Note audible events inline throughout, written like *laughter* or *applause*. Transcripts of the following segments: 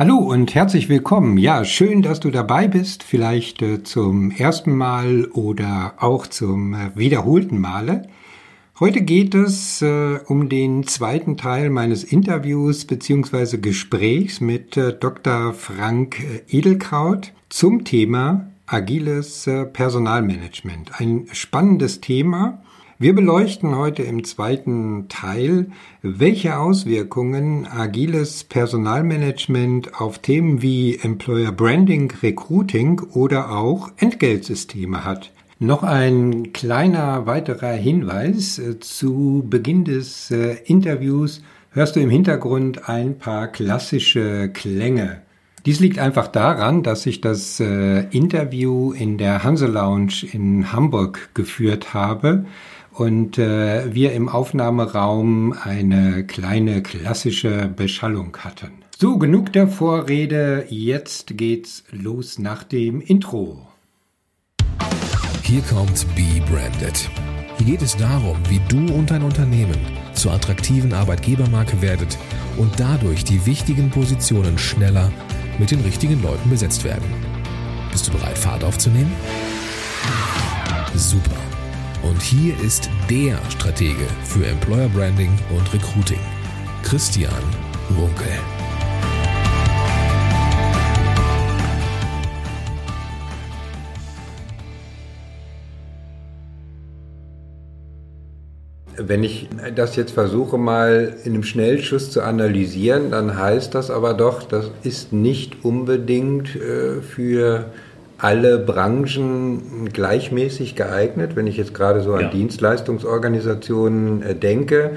Hallo und herzlich willkommen. Ja, schön, dass du dabei bist, vielleicht äh, zum ersten Mal oder auch zum äh, wiederholten Male. Heute geht es äh, um den zweiten Teil meines Interviews bzw. Gesprächs mit äh, Dr. Frank äh, Edelkraut zum Thema agiles äh, Personalmanagement. Ein spannendes Thema wir beleuchten heute im zweiten Teil, welche Auswirkungen agiles Personalmanagement auf Themen wie Employer Branding, Recruiting oder auch Entgeltsysteme hat. Noch ein kleiner weiterer Hinweis. Zu Beginn des äh, Interviews hörst du im Hintergrund ein paar klassische Klänge. Dies liegt einfach daran, dass ich das äh, Interview in der Hanse Lounge in Hamburg geführt habe und äh, wir im Aufnahmeraum eine kleine klassische Beschallung hatten. So, genug der Vorrede, jetzt geht's los nach dem Intro. Hier kommt Be Branded. Hier geht es darum, wie du und dein Unternehmen zur attraktiven Arbeitgebermarke werdet und dadurch die wichtigen Positionen schneller mit den richtigen Leuten besetzt werden. Bist du bereit, Fahrt aufzunehmen? Super. Und hier ist der Stratege für Employer Branding und Recruiting, Christian Runkel. Wenn ich das jetzt versuche mal in einem Schnellschuss zu analysieren, dann heißt das aber doch, das ist nicht unbedingt äh, für alle Branchen gleichmäßig geeignet, wenn ich jetzt gerade so an ja. Dienstleistungsorganisationen äh, denke.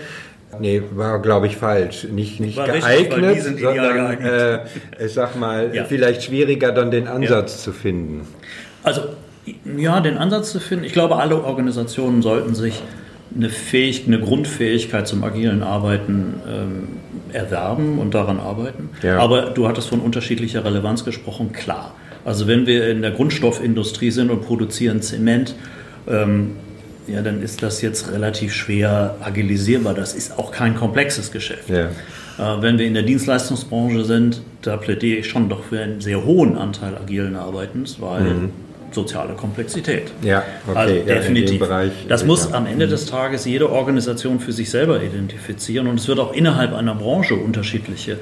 Nee, war glaube ich falsch. Nicht, nicht geeignet, richtig, sondern geeignet. Äh, ich sag mal, ja. vielleicht schwieriger dann den Ansatz ja. zu finden. Also ja, den Ansatz zu finden. Ich glaube, alle Organisationen sollten sich eine, Fähig eine Grundfähigkeit zum agilen Arbeiten ähm, erwerben und daran arbeiten. Ja. Aber du hattest von unterschiedlicher Relevanz gesprochen, klar. Also wenn wir in der Grundstoffindustrie sind und produzieren Zement, ähm, ja, dann ist das jetzt relativ schwer agilisierbar. Das ist auch kein komplexes Geschäft. Ja. Äh, wenn wir in der Dienstleistungsbranche sind, da plädiere ich schon doch für einen sehr hohen Anteil agilen Arbeitens, weil mhm. soziale Komplexität. Ja, okay. Also definitiv. Ja, das muss am Ende des Tages jede Organisation für sich selber identifizieren und es wird auch innerhalb einer Branche unterschiedliche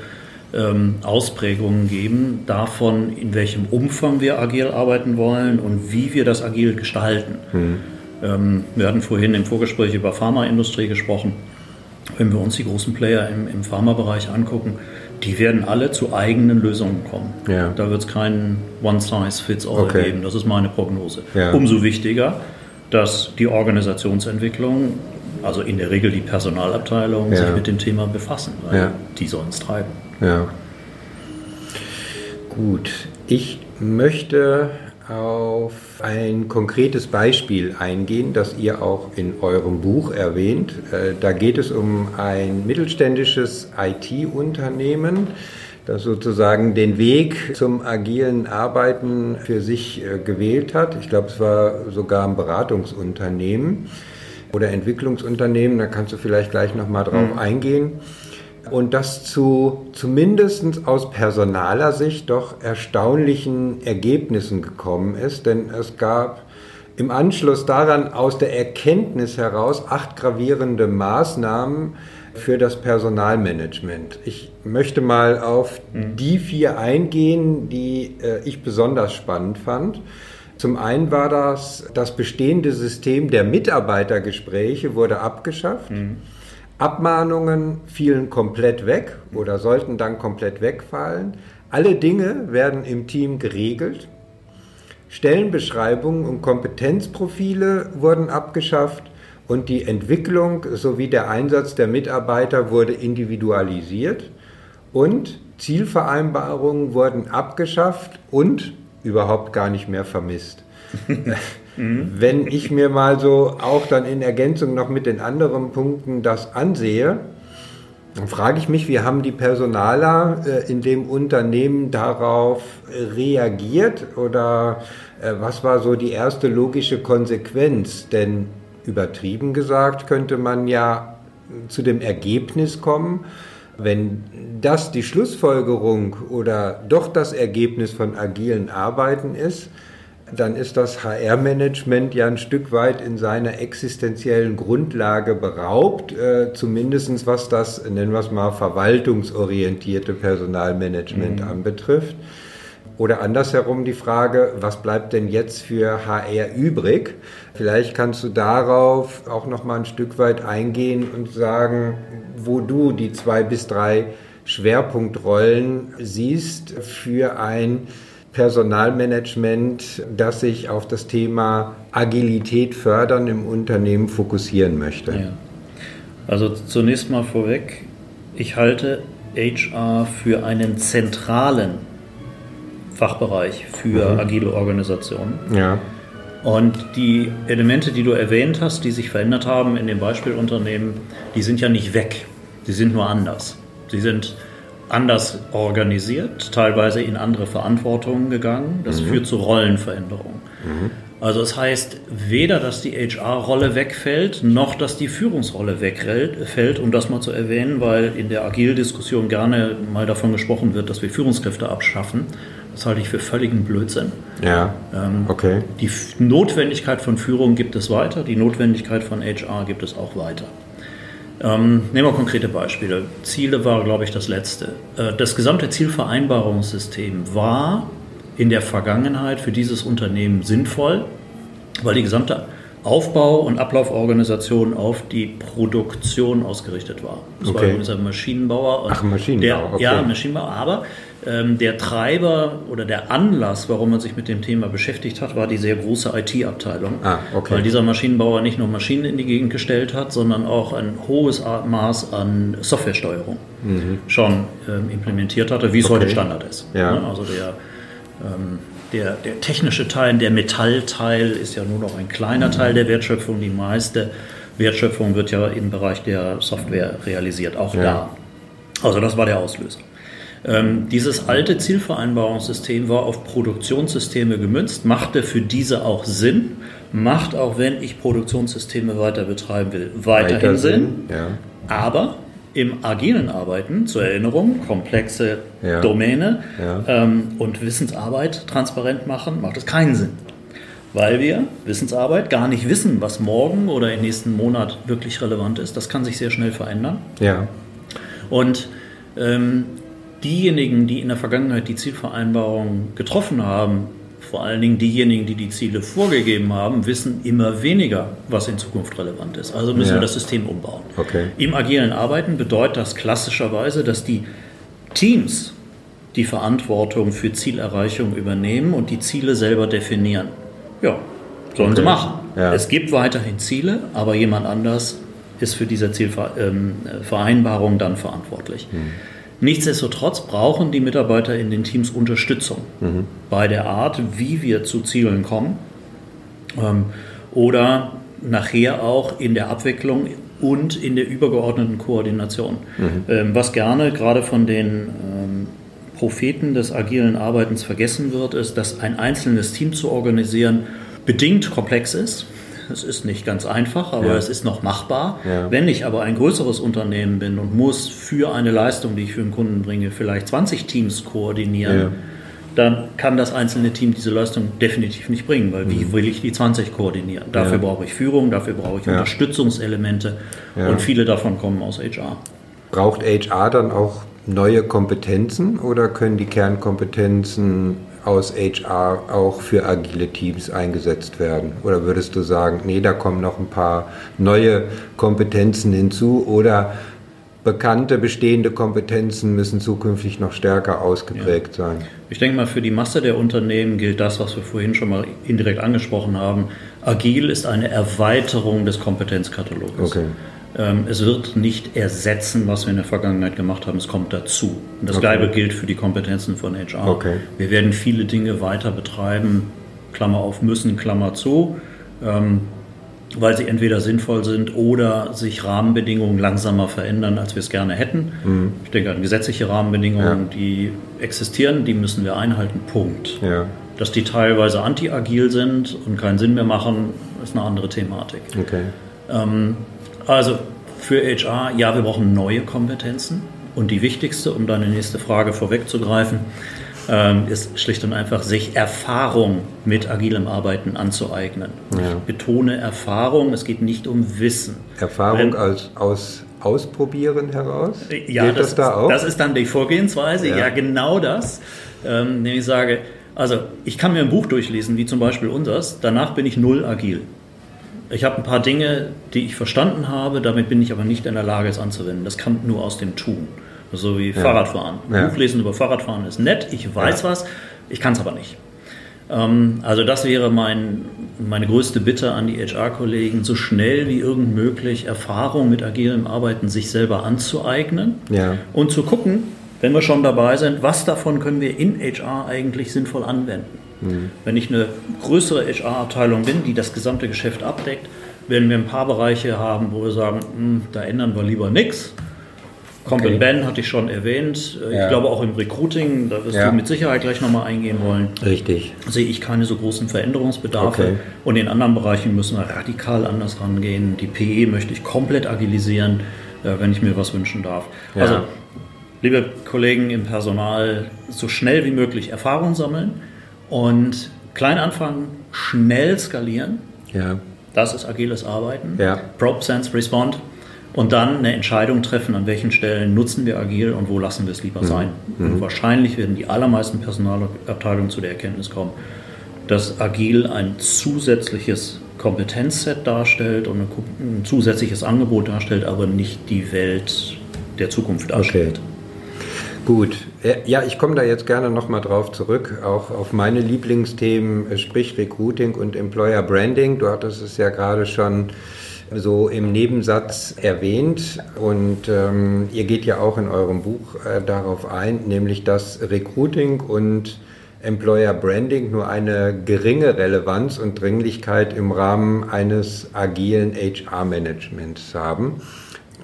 ähm, Ausprägungen geben davon, in welchem Umfang wir agil arbeiten wollen und wie wir das agil gestalten. Mhm. Ähm, wir hatten vorhin im Vorgespräch über Pharmaindustrie gesprochen. Wenn wir uns die großen Player im, im Pharmabereich angucken, die werden alle zu eigenen Lösungen kommen. Ja. Da wird es keinen One-Size-Fits-All okay. geben. Das ist meine Prognose. Ja. Umso wichtiger, dass die Organisationsentwicklung, also in der Regel die Personalabteilung, ja. sich mit dem Thema befassen, weil die sollen es treiben. Ja. Gut, ich möchte auf ein konkretes Beispiel eingehen, das ihr auch in eurem Buch erwähnt. Äh, da geht es um ein mittelständisches IT-Unternehmen, das sozusagen den Weg zum agilen Arbeiten für sich äh, gewählt hat. Ich glaube, es war sogar ein Beratungsunternehmen oder Entwicklungsunternehmen. Da kannst du vielleicht gleich noch mal drauf mhm. eingehen und das zu zumindest aus personaler Sicht doch erstaunlichen Ergebnissen gekommen ist, denn es gab im Anschluss daran aus der Erkenntnis heraus acht gravierende Maßnahmen für das Personalmanagement. Ich möchte mal auf mhm. die vier eingehen, die äh, ich besonders spannend fand. Zum einen war das, das bestehende System der Mitarbeitergespräche wurde abgeschafft. Mhm. Abmahnungen fielen komplett weg oder sollten dann komplett wegfallen. Alle Dinge werden im Team geregelt. Stellenbeschreibungen und Kompetenzprofile wurden abgeschafft und die Entwicklung sowie der Einsatz der Mitarbeiter wurde individualisiert und Zielvereinbarungen wurden abgeschafft und überhaupt gar nicht mehr vermisst. *laughs* Mhm. Wenn ich mir mal so auch dann in Ergänzung noch mit den anderen Punkten das ansehe, dann frage ich mich, wie haben die Personaler äh, in dem Unternehmen darauf reagiert oder äh, was war so die erste logische Konsequenz? Denn übertrieben gesagt könnte man ja zu dem Ergebnis kommen, Wenn das die Schlussfolgerung oder doch das Ergebnis von agilen Arbeiten ist, dann ist das HR-Management ja ein Stück weit in seiner existenziellen Grundlage beraubt, äh, zumindest was das, nennen wir es mal, verwaltungsorientierte Personalmanagement mhm. anbetrifft. Oder andersherum die Frage, was bleibt denn jetzt für HR übrig? Vielleicht kannst du darauf auch noch mal ein Stück weit eingehen und sagen, wo du die zwei bis drei Schwerpunktrollen siehst für ein Personalmanagement, das sich auf das Thema Agilität fördern im Unternehmen fokussieren möchte? Ja. Also zunächst mal vorweg, ich halte HR für einen zentralen Fachbereich für mhm. agile Organisationen. Ja. Und die Elemente, die du erwähnt hast, die sich verändert haben in dem Beispielunternehmen, die sind ja nicht weg, die sind nur anders. Sie sind anders organisiert, teilweise in andere Verantwortungen gegangen. Das mhm. führt zu Rollenveränderungen. Mhm. Also das heißt weder, dass die HR-Rolle wegfällt, noch dass die Führungsrolle wegfällt, um das mal zu erwähnen, weil in der Agil-Diskussion gerne mal davon gesprochen wird, dass wir Führungskräfte abschaffen. Das halte ich für völligen Blödsinn. Ja. Ähm, okay. Die Notwendigkeit von Führung gibt es weiter, die Notwendigkeit von HR gibt es auch weiter. Ähm, nehmen wir konkrete Beispiele. Ziele war, glaube ich, das letzte. Äh, das gesamte Zielvereinbarungssystem war in der Vergangenheit für dieses Unternehmen sinnvoll, weil die gesamte Aufbau- und Ablauforganisation auf die Produktion ausgerichtet war. Das okay. war übrigens ein Maschinenbauer. Ach, Maschinenbauer, der, okay. Ja, Maschinenbauer, aber ähm, der Treiber oder der Anlass, warum man sich mit dem Thema beschäftigt hat, war die sehr große IT-Abteilung. Ah, okay. Weil dieser Maschinenbauer nicht nur Maschinen in die Gegend gestellt hat, sondern auch ein hohes Maß an Softwaresteuerung mhm. schon ähm, implementiert hatte, wie es okay. heute Standard ist. Ja. Ne? Also der, ähm, der, der technische Teil, der Metallteil ist ja nur noch ein kleiner mhm. Teil der Wertschöpfung. Die meiste Wertschöpfung wird ja im Bereich der Software realisiert, auch ja. da. Also das war der Auslöser. Ähm, dieses alte Zielvereinbarungssystem war auf Produktionssysteme gemünzt, machte für diese auch Sinn, macht auch, wenn ich Produktionssysteme weiter betreiben will, weiterhin Weiter Sinn. Sinn. Ja. Aber im agilen Arbeiten, zur Erinnerung, komplexe ja. Domäne ja. Ähm, und Wissensarbeit transparent machen, macht es keinen Sinn. Weil wir Wissensarbeit gar nicht wissen, was morgen oder im nächsten Monat wirklich relevant ist. Das kann sich sehr schnell verändern. Ja. Und ähm, diejenigen, die in der Vergangenheit die Zielvereinbarung getroffen haben, vor allen Dingen diejenigen, die die Ziele vorgegeben haben, wissen immer weniger, was in Zukunft relevant ist. Also müssen ja. wir das System umbauen. Okay. Im agilen Arbeiten bedeutet das klassischerweise, dass die Teams die Verantwortung für Zielerreichung übernehmen und die Ziele selber definieren. Ja, sollen okay. sie machen. Ja. Es gibt weiterhin Ziele, aber jemand anders ist für diese Zielvereinbarung ähm, dann verantwortlich. Hm. Nichtsdestotrotz brauchen die Mitarbeiter in den Teams Unterstützung mhm. bei der Art, wie wir zu Zielen kommen ähm, oder nachher auch in der Abwicklung und in der übergeordneten Koordination. Mhm. Ähm, was gerne gerade von den ähm, Propheten des agilen Arbeitens vergessen wird, ist, dass ein einzelnes Team zu organisieren bedingt komplex ist es ist nicht ganz einfach, aber ja. es ist noch machbar. Ja. Wenn ich aber ein größeres Unternehmen bin und muss für eine Leistung, die ich für einen Kunden bringe, vielleicht 20 Teams koordinieren, ja. dann kann das einzelne Team diese Leistung definitiv nicht bringen, weil wie mhm. will ich die 20 koordinieren? Dafür brauche ich Führung, dafür brauche ich Unterstützungselemente und viele davon kommen aus HR. Braucht HR dann auch neue Kompetenzen oder können die Kernkompetenzen aus HR auch für agile Teams eingesetzt werden? Oder würdest du sagen, nee, da kommen noch ein paar neue Kompetenzen hinzu oder bekannte, bestehende Kompetenzen müssen zukünftig noch stärker ausgeprägt ja. sein? Ich denke mal, für die Masse der Unternehmen gilt das, was wir vorhin schon mal indirekt angesprochen haben. Agil ist eine Erweiterung des Kompetenzkataloges. Okay. Ähm, es wird nicht ersetzen, was wir in der Vergangenheit gemacht haben, es kommt dazu. Und das okay. Gleiche gilt für die Kompetenzen von HR. Okay. Wir werden viele Dinge weiter betreiben, Klammer auf müssen, Klammer zu, ähm, weil sie entweder sinnvoll sind oder sich Rahmenbedingungen langsamer verändern, als wir es gerne hätten. Mhm. Ich denke an gesetzliche Rahmenbedingungen, ja. die existieren, die müssen wir einhalten, Punkt. Ja. Dass die teilweise anti-agil sind und keinen Sinn mehr machen, ist eine andere Thematik. Okay. Ähm, also für HR, ja, wir brauchen neue Kompetenzen. und die wichtigste, um deine nächste Frage vorwegzugreifen, ähm, ist schlicht und einfach, sich Erfahrung mit agilem Arbeiten anzueignen. Ja. Ich betone Erfahrung, es geht nicht um Wissen. Erfahrung als aus Ausprobieren heraus? Ja, das, das, da auch? das ist dann die Vorgehensweise, ja, ja genau das. Ähm, nämlich sage, also ich kann mir ein Buch durchlesen, wie zum Beispiel unseres, danach bin ich null agil. Ich habe ein paar Dinge, die ich verstanden habe, damit bin ich aber nicht in der Lage, es anzuwenden. Das kann nur aus dem Tun. So wie ja. Fahrradfahren. Ja. Buchlesen über Fahrradfahren ist nett, ich weiß ja. was, ich kann es aber nicht. Ähm, also das wäre mein, meine größte Bitte an die HR-Kollegen, so schnell wie irgend möglich Erfahrung mit agilem Arbeiten sich selber anzueignen ja. und zu gucken, wenn wir schon dabei sind, was davon können wir in HR eigentlich sinnvoll anwenden. Mhm. Wenn ich eine größere HR-Abteilung bin, die das gesamte Geschäft abdeckt, werden wir ein paar Bereiche haben, wo wir sagen, hm, da ändern wir lieber nichts Comp okay. Ben hatte ich schon erwähnt. Äh, ja. Ich glaube auch im Recruiting, da wirst ja. du mit Sicherheit gleich nochmal eingehen wollen. Richtig. Sehe ich keine so großen Veränderungsbedarfe. Okay. Und in anderen Bereichen müssen wir radikal anders rangehen. Die PE möchte ich komplett agilisieren, äh, wenn ich mir was wünschen darf. Ja. Also, liebe Kollegen im Personal, so schnell wie möglich Erfahrung sammeln und klein anfangen, schnell skalieren. Ja. Das ist agiles Arbeiten. Ja. Probe, Sense, Respond und dann eine Entscheidung treffen, an welchen Stellen nutzen wir agil und wo lassen wir es lieber mhm. sein. Mhm. Und wahrscheinlich werden die allermeisten Personalabteilungen zu der Erkenntnis kommen, dass agil ein zusätzliches Kompetenzset darstellt und ein zusätzliches Angebot darstellt, aber nicht die Welt der Zukunft darstellt. Okay. Gut, ja, ich komme da jetzt gerne nochmal drauf zurück, auch auf meine Lieblingsthemen, sprich Recruiting und Employer Branding. Du hattest es ja gerade schon so im Nebensatz erwähnt und ähm, ihr geht ja auch in eurem Buch äh, darauf ein, nämlich dass Recruiting und Employer Branding nur eine geringe Relevanz und Dringlichkeit im Rahmen eines agilen HR-Managements haben.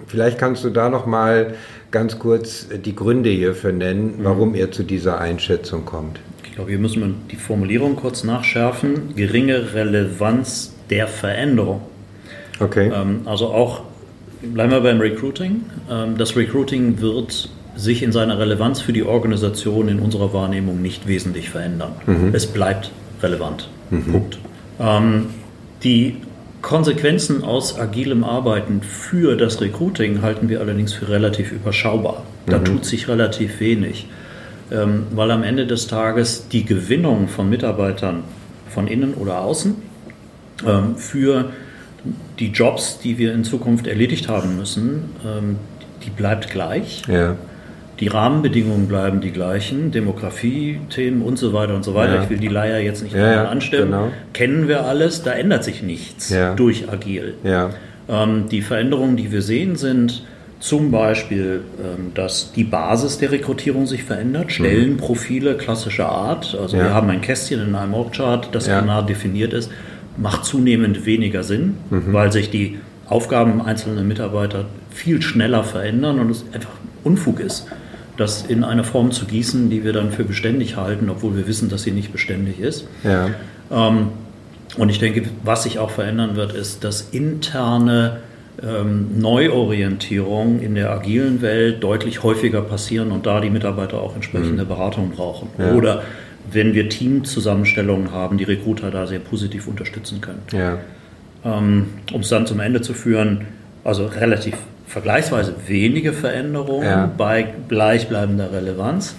Vielleicht kannst du da noch mal ganz kurz die Gründe hierfür nennen, warum mhm. ihr zu dieser Einschätzung kommt. Ich glaube, hier müssen wir die Formulierung kurz nachschärfen. Geringe Relevanz der Veränderung. Okay. Ähm, also auch, bleiben wir beim Recruiting. Ähm, das Recruiting wird sich in seiner Relevanz für die Organisation in unserer Wahrnehmung nicht wesentlich verändern. Mhm. Es bleibt relevant. Mhm. Punkt. Ähm, die Konsequenzen aus agilem Arbeiten für das Recruiting halten wir allerdings für relativ überschaubar. Da mhm. tut sich relativ wenig, ähm, weil am Ende des Tages die Gewinnung von Mitarbeitern von innen oder außen ähm, für die Jobs, die wir in Zukunft erledigt haben müssen, ähm, die bleibt gleich. Ja. Die Rahmenbedingungen bleiben die gleichen, Demografie-Themen und so weiter und so weiter. Ja. Ich will die Leier jetzt nicht ja, anstimmen. Genau. Kennen wir alles, da ändert sich nichts ja. durch Agil. Ähm, die Veränderungen, die wir sehen, sind zum Beispiel, ähm, dass die Basis der Rekrutierung sich verändert, Stellenprofile klassischer Art. Also wir haben ein Kästchen in einem Org-Chart, das genau definiert ist macht zunehmend weniger Sinn, mhm. weil sich die Aufgaben einzelner Mitarbeiter viel schneller verändern und es einfach Unfug ist, das in eine Form zu gießen, die wir dann für beständig halten, obwohl wir wissen, dass sie nicht beständig ist. Ja. Ähm, und ich denke, was sich auch verändern wird, ist, dass interne ähm, Neuorientierung in der agilen Welt deutlich häufiger passieren und da die Mitarbeiter auch entsprechende mhm. Beratung brauchen. Ja. Oder wenn wir Teamzusammenstellungen haben, die Recruiter da sehr positiv unterstützen können. Ja. Ähm, um es dann zum Ende zu führen, also relativ vergleichsweise wenige Veränderungen ja. bei gleichbleibender Relevanz.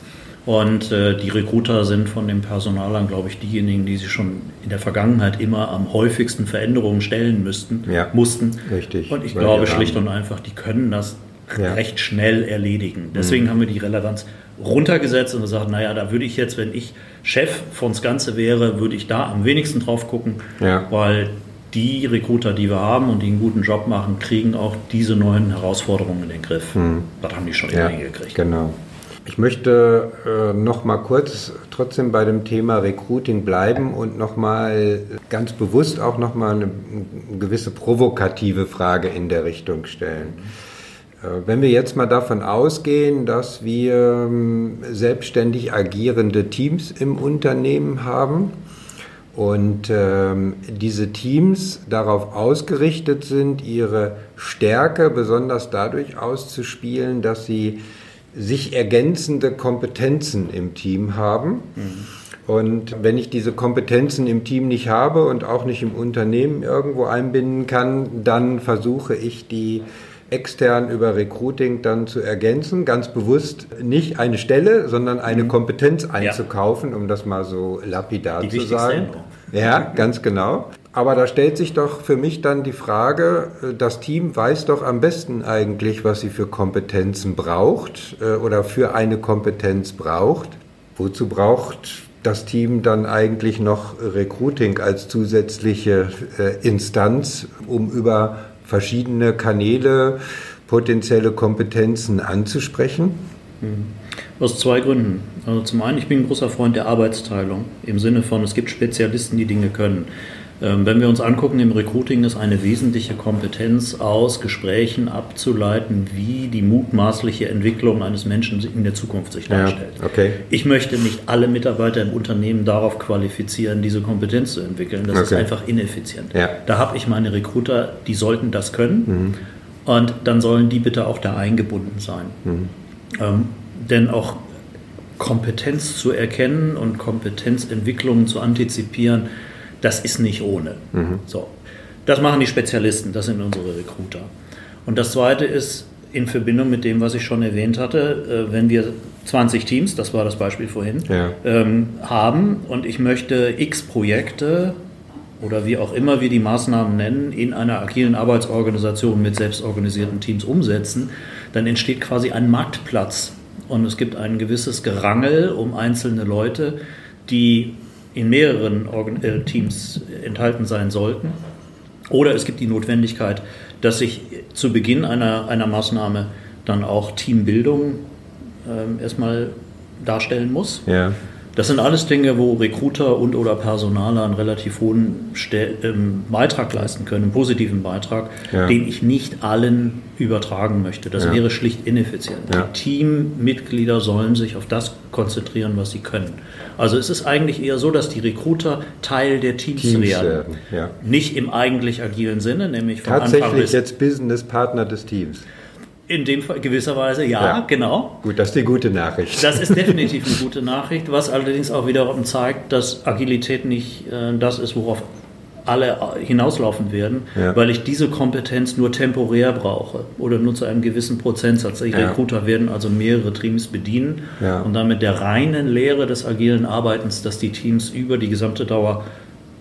Und äh, die Recruiter sind von den Personalern, glaube ich, diejenigen, die sich schon in der Vergangenheit immer am häufigsten Veränderungen stellen müssten, ja, mussten. Richtig. Und ich glaube schlicht und einfach, die können das ja. recht schnell erledigen. Deswegen mhm. haben wir die Relevanz runtergesetzt und gesagt, naja, da würde ich jetzt, wenn ich Chef von das Ganze wäre, würde ich da am wenigsten drauf gucken, ja. weil die Recruiter, die wir haben und die einen guten Job machen, kriegen auch diese neuen Herausforderungen in den Griff. Mhm. Das haben die schon ja, hingekriegt. Genau. Ich möchte äh, noch mal kurz trotzdem bei dem Thema Recruiting bleiben und noch mal ganz bewusst auch noch mal eine, eine gewisse provokative Frage in der Richtung stellen. Äh, wenn wir jetzt mal davon ausgehen, dass wir ähm, selbstständig agierende Teams im Unternehmen haben und ähm, diese Teams darauf ausgerichtet sind, ihre Stärke besonders dadurch auszuspielen, dass sie sich ergänzende Kompetenzen im Team haben. Und wenn ich diese Kompetenzen im Team nicht habe und auch nicht im Unternehmen irgendwo einbinden kann, dann versuche ich die extern über Recruiting dann zu ergänzen, ganz bewusst nicht eine Stelle, sondern eine mhm. Kompetenz einzukaufen, ja. um das mal so lapidar die zu sagen. Ja, ganz genau. Aber da stellt sich doch für mich dann die Frage, äh, das Team weiß doch am besten eigentlich, was sie für Kompetenzen braucht äh, oder für eine Kompetenz braucht. Wozu braucht das Team dann eigentlich noch Recruiting als zusätzliche äh, Instanz, um über verschiedene Kanäle potenzielle Kompetenzen anzusprechen? Mhm. Aus zwei Gründen. Also zum einen, ich bin ein großer Freund der Arbeitsteilung im Sinne von, es gibt Spezialisten, die Dinge können. Ähm, wenn wir uns angucken, im Recruiting ist eine wesentliche Kompetenz aus Gesprächen abzuleiten, wie die mutmaßliche Entwicklung eines Menschen in der Zukunft sich darstellt. Ja, okay. Ich möchte nicht alle Mitarbeiter im Unternehmen darauf qualifizieren, diese Kompetenz zu entwickeln. Das okay. ist einfach ineffizient. Ja. Da habe ich meine Recruiter, die sollten das können mhm. und dann sollen die bitte auch da eingebunden sein. Mhm. Ähm, denn auch Kompetenz zu erkennen und Kompetenzentwicklungen zu antizipieren, das ist nicht ohne. Mhm. So. Das machen die Spezialisten, das sind unsere Recruiter. Und das Zweite ist in Verbindung mit dem, was ich schon erwähnt hatte, äh, wenn wir 20 Teams, das war das Beispiel vorhin, ja. ähm, haben und ich möchte x Projekte oder wie auch immer wir die Maßnahmen nennen, in einer agilen Arbeitsorganisation mit selbstorganisierten Teams umsetzen, dann entsteht quasi ein Marktplatz und es gibt ein gewisses Gerangel um einzelne Leute, die in mehreren Organ äh, Teams enthalten sein sollten. Oder es gibt die Notwendigkeit, dass sich zu Beginn einer, einer Maßnahme dann auch Teambildung äh, erstmal darstellen muss. Ja. Das sind alles Dinge, wo Recruiter und oder Personaler einen relativ hohen Stel ähm, Beitrag leisten können, einen positiven Beitrag, ja. den ich nicht allen übertragen möchte. Das ja. wäre schlicht ineffizient. Ja. Die Teammitglieder sollen sich auf das konzentrieren, was sie können. Also es ist eigentlich eher so, dass die Recruiter Teil der Teams, Teams werden. werden Nicht im eigentlich agilen Sinne, nämlich von Tatsächlich Anfang bis jetzt Businesspartner des Teams. In dem Fall gewisserweise ja, ja, genau. Gut, das ist die gute Nachricht. Das ist *laughs* definitiv eine gute Nachricht, was allerdings auch wiederum zeigt, dass Agilität nicht äh, das ist, worauf alle hinauslaufen werden, ja. weil ich diese Kompetenz nur temporär brauche oder nur zu einem gewissen Prozentsatz. Die ja. Recruiter werden also mehrere Teams bedienen und damit der reinen Lehre des agilen Arbeitens, dass die Teams über die gesamte Dauer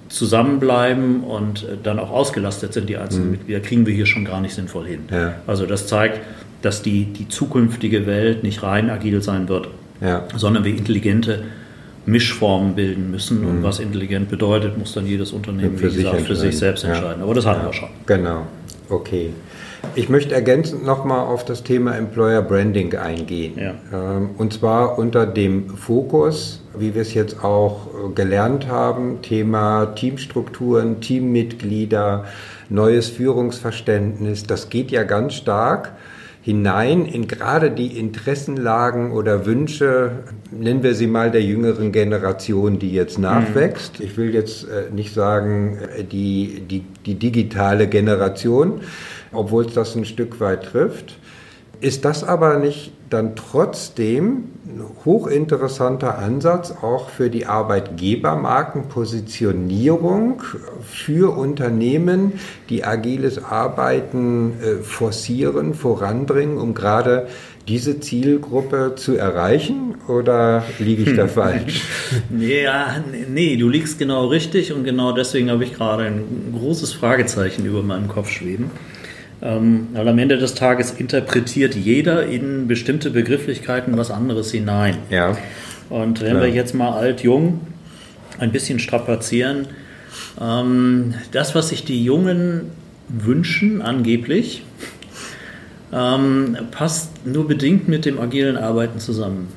zusammenbleiben und äh, dann auch ausgelastet sind, die einzelnen mhm. Mitglieder, kriegen wir hier schon gar nicht sinnvoll hin. Ja. Also das zeigt, dass die, die zukünftige Welt nicht rein agil sein wird, ja. sondern wir intelligente Mischformen bilden müssen. Mhm. Und was intelligent bedeutet, muss dann jedes Unternehmen, für wie gesagt, für sich selbst entscheiden. Ja. Aber das hatten wir schon. Genau, okay. Ich möchte ergänzend nochmal auf das Thema Employer Branding eingehen. Ja. Ähm, und zwar unter dem Fokus, wie wir es jetzt auch äh, gelernt haben, Thema Teamstrukturen, Teammitglieder, neues Führungsverständnis. Das geht ja ganz stark hinein in gerade die Interessenlagen oder Wünsche, nennen wir sie mal der jüngeren Generation, die jetzt nachwächst. Mhm. Ich will jetzt äh, nicht sagen äh, die, die, die digitale Generation, obwohl es das ein Stück weit trifft. Ist das aber nicht dann trotzdem ein hochinteressanter Ansatz auch für die Arbeitgebermarkenpositionierung für Unternehmen, die agiles Arbeiten äh, forcieren, voranbringen, um gerade diese Zielgruppe zu erreichen oder liege ich da hm. falsch? *laughs* Ja, nee, du liegst genau richtig und genau deswegen habe ich gerade ein großes Fragezeichen über meinem Kopf schweben. Ähm, weil am Ende des Tages interpretiert jeder in bestimmte Begrifflichkeiten was anderes hinein. Ja. Und wenn Klar. wir jetzt mal alt-jung ein bisschen strapazieren, ähm, das, was sich die Jungen wünschen, angeblich, ähm, passt nur bedingt mit dem agilen Arbeiten zusammen.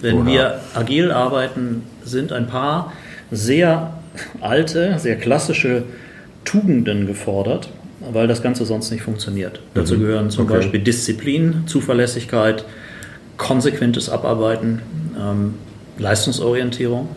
Wenn Oha. wir agil arbeiten, sind ein paar sehr alte, sehr klassische Tugenden gefordert weil das Ganze sonst nicht funktioniert. Mhm. Dazu gehören zum okay. Beispiel Disziplin, Zuverlässigkeit, konsequentes Abarbeiten, ähm, Leistungsorientierung.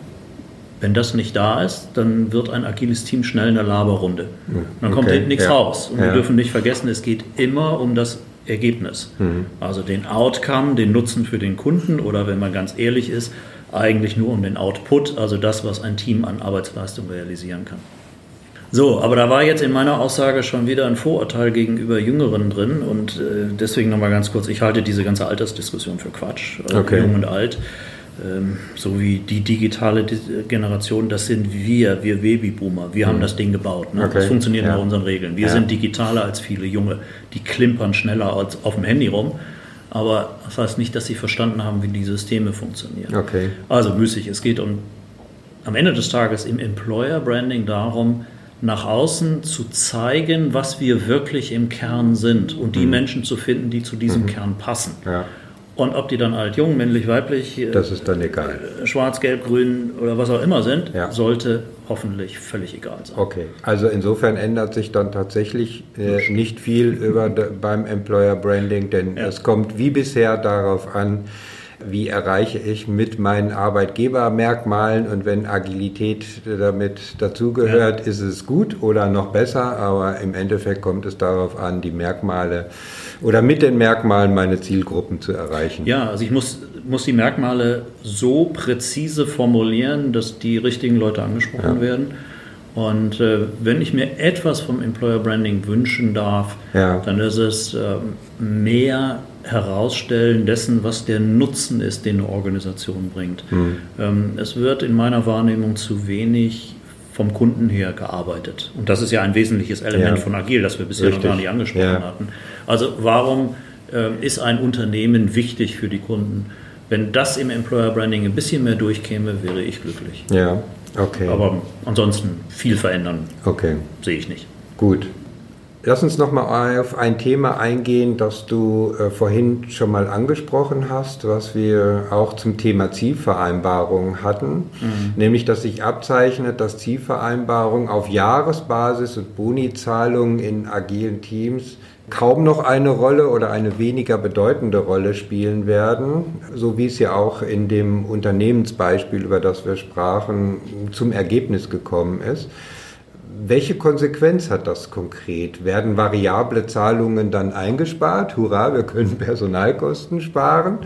Wenn das nicht da ist, dann wird ein agiles Team schnell eine Laberrunde. Mhm. Dann kommt okay. nichts ja. raus. Und ja. wir dürfen nicht vergessen, es geht immer um das Ergebnis. Mhm. Also den Outcome, den Nutzen für den Kunden oder wenn man ganz ehrlich ist, eigentlich nur um den Output, also das, was ein Team an Arbeitsleistung realisieren kann. So, aber da war jetzt in meiner Aussage schon wieder ein Vorurteil gegenüber Jüngeren drin und äh, deswegen nochmal ganz kurz, ich halte diese ganze Altersdiskussion für Quatsch, also okay. jung und alt. Ähm, so wie die digitale Generation, das sind wir, wir Babyboomer. Wir mhm. haben das Ding gebaut. Ne? Okay. Das funktioniert ja. nach unseren Regeln. Wir ja. sind digitaler als viele Junge. Die klimpern schneller als auf dem Handy rum. Aber das heißt nicht, dass sie verstanden haben, wie die Systeme funktionieren. Okay. Also müßig. Es geht um am Ende des Tages im Employer Branding darum, nach außen zu zeigen, was wir wirklich im Kern sind und die mhm. Menschen zu finden, die zu diesem mhm. Kern passen. Ja. Und ob die dann alt, jung, männlich, weiblich, äh, das ist dann egal. Äh, schwarz, gelb, grün oder was auch immer sind, ja. sollte hoffentlich völlig egal sein. Okay, also insofern ändert sich dann tatsächlich äh, nicht viel über, beim Employer Branding, denn ja. es kommt wie bisher darauf an, wie erreiche ich mit meinen Arbeitgebermerkmalen und wenn Agilität damit dazugehört, ja. ist es gut oder noch besser, aber im Endeffekt kommt es darauf an, die Merkmale oder mit den Merkmalen meine Zielgruppen zu erreichen. Ja, also ich muss, muss die Merkmale so präzise formulieren, dass die richtigen Leute angesprochen ja. werden. Und äh, wenn ich mir etwas vom Employer Branding wünschen darf, ja. dann ist es äh, mehr Herausstellen dessen, was der Nutzen ist, den eine Organisation bringt. Mhm. Ähm, es wird in meiner Wahrnehmung zu wenig vom Kunden her gearbeitet. Und das ist ja ein wesentliches Element ja. von Agil, das wir bisher Richtig. noch gar nicht angesprochen ja. hatten. Also warum äh, ist ein Unternehmen wichtig für die Kunden? Wenn das im Employer Branding ein bisschen mehr durchkäme, wäre ich glücklich. Ja, okay. Aber ansonsten viel verändern okay. sehe ich nicht. Gut. Lass uns nochmal auf ein Thema eingehen, das du äh, vorhin schon mal angesprochen hast, was wir auch zum Thema Zielvereinbarung hatten, mhm. nämlich dass sich abzeichnet, dass Zielvereinbarungen auf Jahresbasis und Bonizahlungen in agilen Teams kaum noch eine Rolle oder eine weniger bedeutende Rolle spielen werden, so wie es ja auch in dem Unternehmensbeispiel, über das wir sprachen, zum Ergebnis gekommen ist. Welche Konsequenz hat das konkret? Werden variable Zahlungen dann eingespart? Hurra, wir können Personalkosten sparen.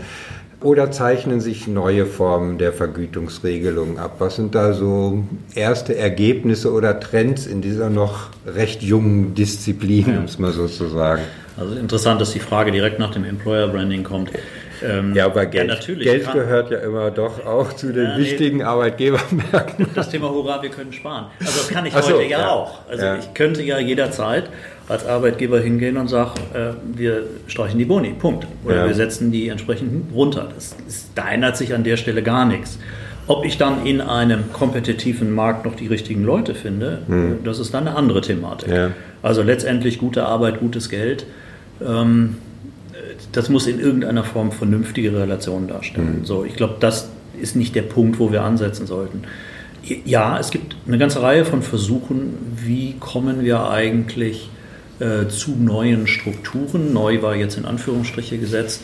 Oder zeichnen sich neue Formen der Vergütungsregelung ab? Was sind da so erste Ergebnisse oder Trends in dieser noch recht jungen Disziplin, um es mal so zu sagen? Also interessant, dass die Frage direkt nach dem Employer Branding kommt. Ähm, ja, aber Geld, ja, natürlich Geld gehört ja immer doch auch zu den ja, wichtigen nee, Arbeitgebermärkten. Das Thema Hurra, wir können sparen. Also das kann ich so, heute ja, ja, auch. Also ich könnte ja jederzeit als Arbeitgeber hingehen und sagen, äh, wir streichen die Boni, Punkt. Oder wir setzen die entsprechend runter. Das ist, da ändert sich an der Stelle gar nichts. Ob ich dann in einem kompetitiven Markt noch die richtigen Leute finde, hm. das ist dann eine andere Thematik. Also letztendlich gute Arbeit, gutes Geld. Ähm, das muss in irgendeiner Form vernünftige Relationen darstellen. Mhm. So, ich glaube, das ist nicht der Punkt, wo wir ansetzen sollten. Ja, es gibt eine ganze Reihe von Versuchen, wie kommen wir eigentlich äh, zu neuen Strukturen. Neu war jetzt in Anführungsstriche gesetzt.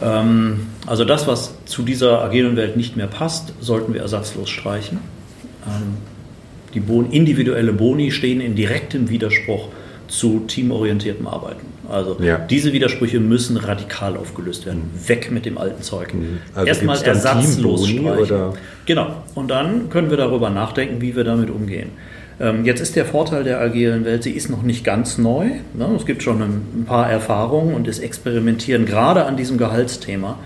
Ähm, also das, was zu dieser agilen Welt nicht mehr passt, sollten wir ersatzlos streichen. Ähm, die Bon individuelle Boni stehen in direktem Widerspruch zu teamorientiertem Arbeiten. Also ja. diese Widersprüche müssen radikal aufgelöst werden. Mhm. Weg mit dem alten Zeug. Mhm. Also Erstmal ersatzlos streichen. Genau. Und dann können wir darüber nachdenken, wie wir damit umgehen. Ähm, jetzt ist der Vorteil der agilen Welt, sie ist noch nicht ganz neu. Ne? Es gibt schon ein paar Erfahrungen und es experimentieren gerade an diesem Gehaltsthema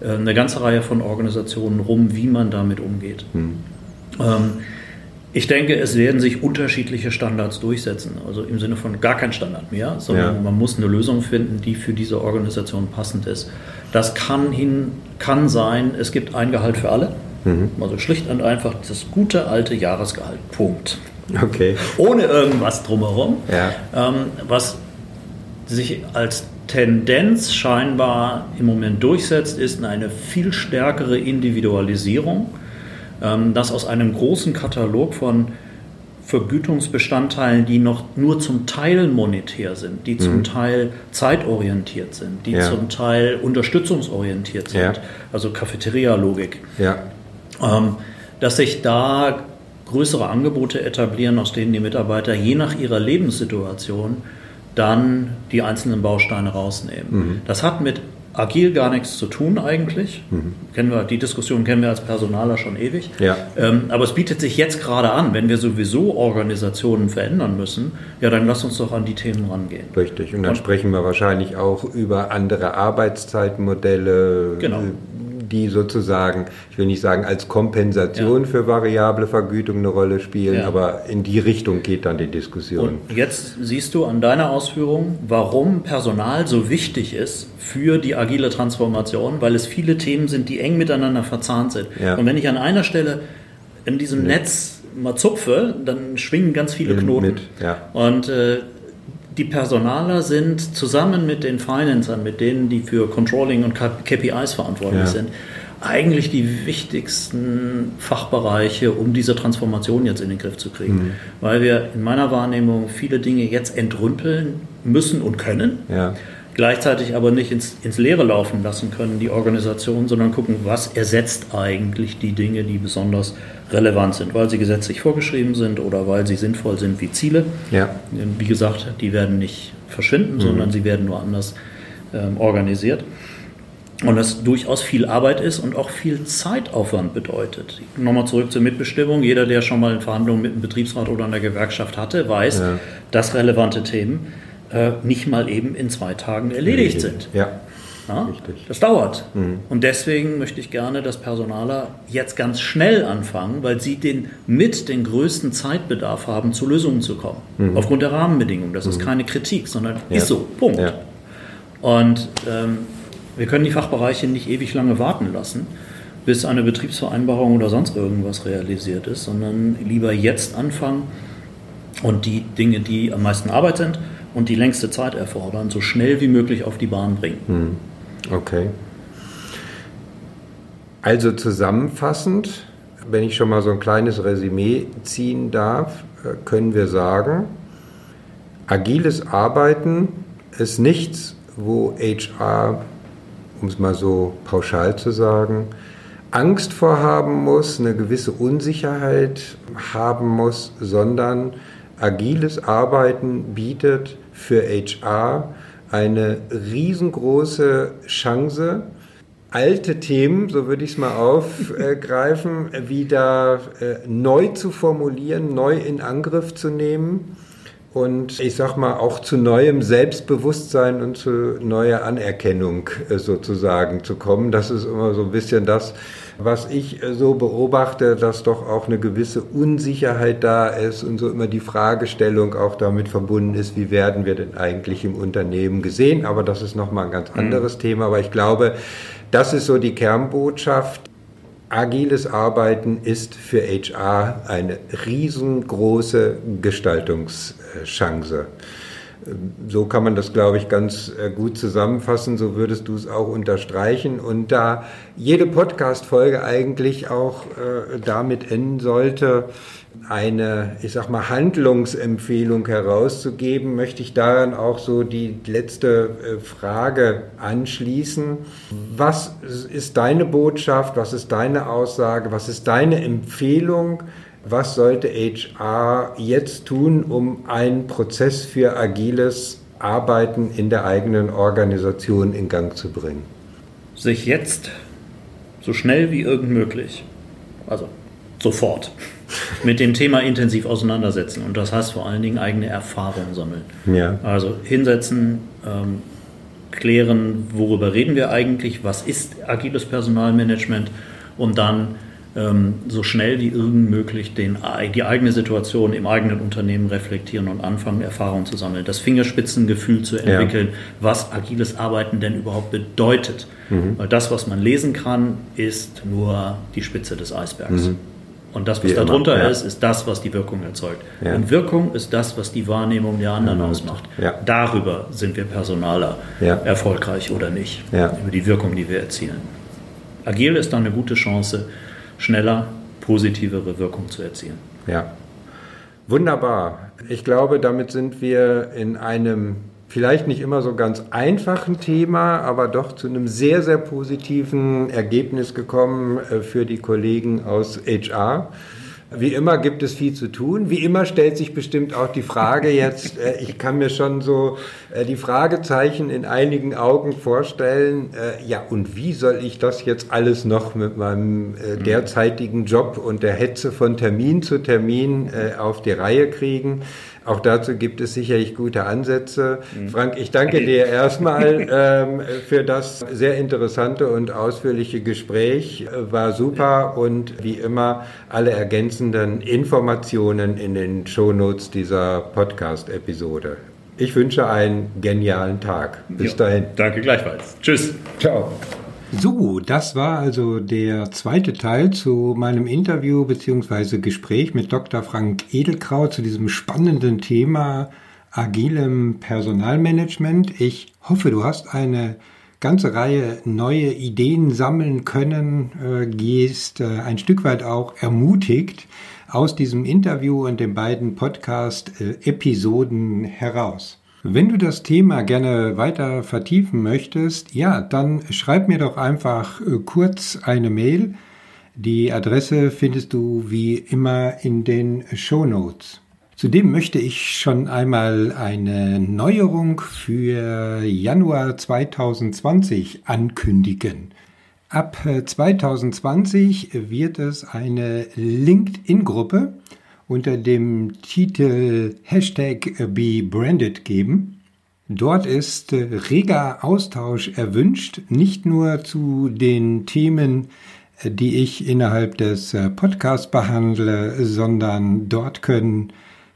äh, eine ganze Reihe von Organisationen rum, wie man damit umgeht. Mhm. Ähm, ich denke, es werden sich unterschiedliche Standards durchsetzen. Also im Sinne von gar kein Standard mehr, sondern ja. man muss eine Lösung finden, die für diese Organisation passend ist. Das kann, hin, kann sein, es gibt ein Gehalt für alle. Mhm. Also schlicht und einfach das gute alte Jahresgehalt. Punkt. Okay. Ohne irgendwas drumherum. Ja. Ähm, was sich als Tendenz scheinbar im Moment durchsetzt, ist eine viel stärkere Individualisierung dass aus einem großen Katalog von Vergütungsbestandteilen, die noch nur zum Teil monetär sind, die zum mhm. Teil zeitorientiert sind, die ja. zum Teil unterstützungsorientiert sind, ja. also Cafeteria-Logik, ja. ähm, dass sich da größere Angebote etablieren, aus denen die Mitarbeiter je nach ihrer Lebenssituation dann die einzelnen Bausteine rausnehmen. Mhm. Das hat mit agil gar nichts zu tun eigentlich. Mhm. Kennen wir, die Diskussion kennen wir als Personaler schon ewig. Ja. Ähm, aber es bietet sich jetzt gerade an, wenn wir sowieso Organisationen verändern müssen, ja, dann lass uns doch an die Themen rangehen. Richtig. Und dann Und, sprechen wir wahrscheinlich auch über andere Arbeitszeitmodelle, genau die sozusagen, ich will nicht sagen als Kompensation ja. für variable Vergütung eine Rolle spielen, ja. aber in die Richtung geht dann die Diskussion. Und jetzt siehst du an deiner Ausführung, warum Personal so wichtig ist für die agile Transformation, weil es viele Themen sind, die eng miteinander verzahnt sind. Ja. Und wenn ich an einer Stelle in diesem Netz mal zupfe, dann schwingen ganz viele Knoten. Mit, ja. Und äh, die Personaler sind zusammen mit den Financern, mit denen, die für Controlling und KPIs verantwortlich ja. sind, eigentlich die wichtigsten Fachbereiche, um diese Transformation jetzt in den Griff zu kriegen. Mhm. Weil wir in meiner Wahrnehmung viele Dinge jetzt entrümpeln müssen und können. Ja gleichzeitig aber nicht ins, ins Leere laufen lassen können, die Organisation, sondern gucken, was ersetzt eigentlich die Dinge, die besonders relevant sind, weil sie gesetzlich vorgeschrieben sind oder weil sie sinnvoll sind wie Ziele. Ja. Wie gesagt, die werden nicht verschwinden, mhm. sondern sie werden nur anders ähm, organisiert. Und das durchaus viel Arbeit ist und auch viel Zeitaufwand bedeutet. Nochmal zurück zur Mitbestimmung. Jeder, der schon mal in Verhandlungen mit einem Betriebsrat oder einer Gewerkschaft hatte, weiß, ja. dass relevante Themen äh, nicht mal eben in zwei Tagen erledigt sind. Ja. Ja, Richtig. Das dauert. Mhm. Und deswegen möchte ich gerne, dass Personaler jetzt ganz schnell anfangen, weil sie den, mit den größten Zeitbedarf haben, zu Lösungen zu kommen. Mhm. Aufgrund der Rahmenbedingungen. Das mhm. ist keine Kritik, sondern ja. ist so. Punkt. Ja. Und ähm, wir können die Fachbereiche nicht ewig lange warten lassen, bis eine Betriebsvereinbarung oder sonst irgendwas realisiert ist, sondern lieber jetzt anfangen und die Dinge, die am meisten Arbeit sind, und die längste Zeit erfordern, so schnell wie möglich auf die Bahn bringen. Hm. Okay. Also zusammenfassend, wenn ich schon mal so ein kleines Resümee ziehen darf, äh, können wir sagen, agiles Arbeiten ist nichts, wo HR, um es mal so pauschal zu sagen, Angst vorhaben muss, eine gewisse Unsicherheit haben muss, sondern agiles Arbeiten bietet für HR eine riesengroße Chance, alte Themen, so würde ich es mal aufgreifen, *laughs* wieder äh, neu zu formulieren, neu in Angriff zu nehmen und ich sag mal auch zu neuem Selbstbewusstsein und zu neuer Anerkennung äh, sozusagen zu kommen. Das ist immer so ein bisschen das, was ich äh, so beobachte, dass doch auch eine gewisse Unsicherheit da ist und so immer die Fragestellung auch damit verbunden ist, wie werden wir denn eigentlich im Unternehmen gesehen? Aber das ist nochmal ein ganz mhm. anderes mhm. Thema. Aber ich glaube, das ist so die Kernbotschaft. Agiles Arbeiten ist für HR eine riesengroße Gestaltungschance. So kann man das, glaube ich, ganz äh, gut zusammenfassen. So würdest du es auch unterstreichen. Und da jede Podcast-Folge eigentlich auch äh, damit enden sollte, eine, ich sag mal, Handlungsempfehlung herauszugeben, möchte ich daran auch so die letzte äh, Frage anschließen. Was ist deine Botschaft? Was ist deine Aussage? Was ist deine Empfehlung? Was sollte HR jetzt tun, um einen Prozess für agiles Arbeiten in der eigenen Organisation in Gang zu bringen? Sich jetzt so schnell wie irgend möglich, also sofort, *laughs* mit dem Thema intensiv auseinandersetzen. Und das heißt vor allen Dingen eigene Erfahrungen sammeln. Ja. Also hinsetzen, ähm, klären, worüber reden wir eigentlich, was ist agiles Personalmanagement und dann so schnell wie irgend möglich den, die eigene Situation im eigenen Unternehmen reflektieren und anfangen, Erfahrungen zu sammeln, das Fingerspitzengefühl zu entwickeln, ja. was agiles Arbeiten denn überhaupt bedeutet. Mhm. Weil das, was man lesen kann, ist nur die Spitze des Eisbergs. Mhm. Und das, was Wie darunter ja. ist, ist das, was die Wirkung erzeugt. Ja. Und Wirkung ist das, was die Wahrnehmung der anderen mhm. ausmacht. Ja. Darüber sind wir Personaler erfolgreich oder nicht. Über die Wirkung, die wir erzielen. Agil ist dann eine gute Chance, schneller positivere Wirkung zu erzielen. Ja, wunderbar. Ich glaube, damit sind wir in einem vielleicht nicht immer so ganz einfachen Thema, aber doch zu einem sehr, sehr positiven Ergebnis gekommen äh, für die Kollegen aus HR. Wie immer gibt es viel zu tun. Wie immer stellt sich bestimmt auch die Frage jetzt, äh, ich kann mir schon so äh, die Fragezeichen in einigen Augen vorstellen, äh, ja, und wie soll ich das jetzt alles noch mit meinem äh, mhm. derzeitigen Job und der Hetze von Termin zu Termin äh, auf die Reihe kriegen? Auch dazu gibt es sicherlich gute Ansätze. Mhm. Frank, ich danke dir erstmal *laughs* ähm, für das sehr interessante und ausführliche Gespräch. War super und wie immer alle ergänzenden Informationen in den Shownotes dieser Podcast-Episode. Ich wünsche einen genialen Tag. Bis ja, dahin. Danke gleichfalls. Tschüss. Ciao. So, das war also der zweite Teil zu meinem Interview bzw. Gespräch mit Dr. Frank Edelkraut zu diesem spannenden Thema agilem Personalmanagement. Ich hoffe, du hast eine ganze Reihe neue Ideen sammeln können, äh, gehst äh, ein Stück weit auch ermutigt aus diesem Interview und den beiden Podcast-Episoden heraus. Wenn du das Thema gerne weiter vertiefen möchtest, ja, dann schreib mir doch einfach äh, kurz eine Mail. Die Adresse findest du wie immer in den Show Notes. Zudem möchte ich schon einmal eine Neuerung für Januar 2020 ankündigen. Ab 2020 äh, wird es eine LinkedIn-Gruppe unter dem Titel Hashtag BeBranded geben. Dort ist äh, reger Austausch erwünscht, nicht nur zu den Themen, äh, die ich innerhalb des äh, Podcasts behandle, sondern dort können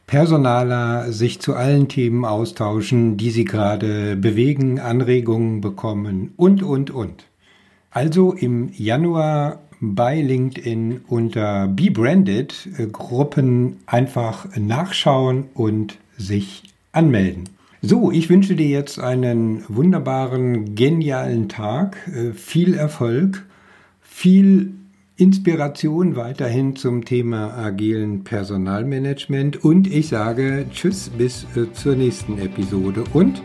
Personaler sich zu allen Themen austauschen, die sie gerade bewegen, Anregungen bekommen und, und, und. Also im Januar bei LinkedIn unter Be Branded äh, Gruppen einfach nachschauen und sich anmelden. So, ich wünsche dir jetzt einen wunderbaren, genialen Tag, äh, viel Erfolg, viel Inspiration weiterhin zum Thema agilen Personalmanagement und ich sage Tschüss bis äh, zur nächsten Episode und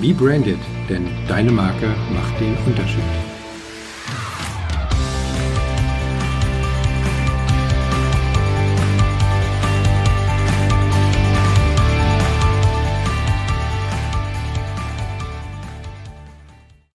Be Branded, denn deine Marke macht den Unterschied.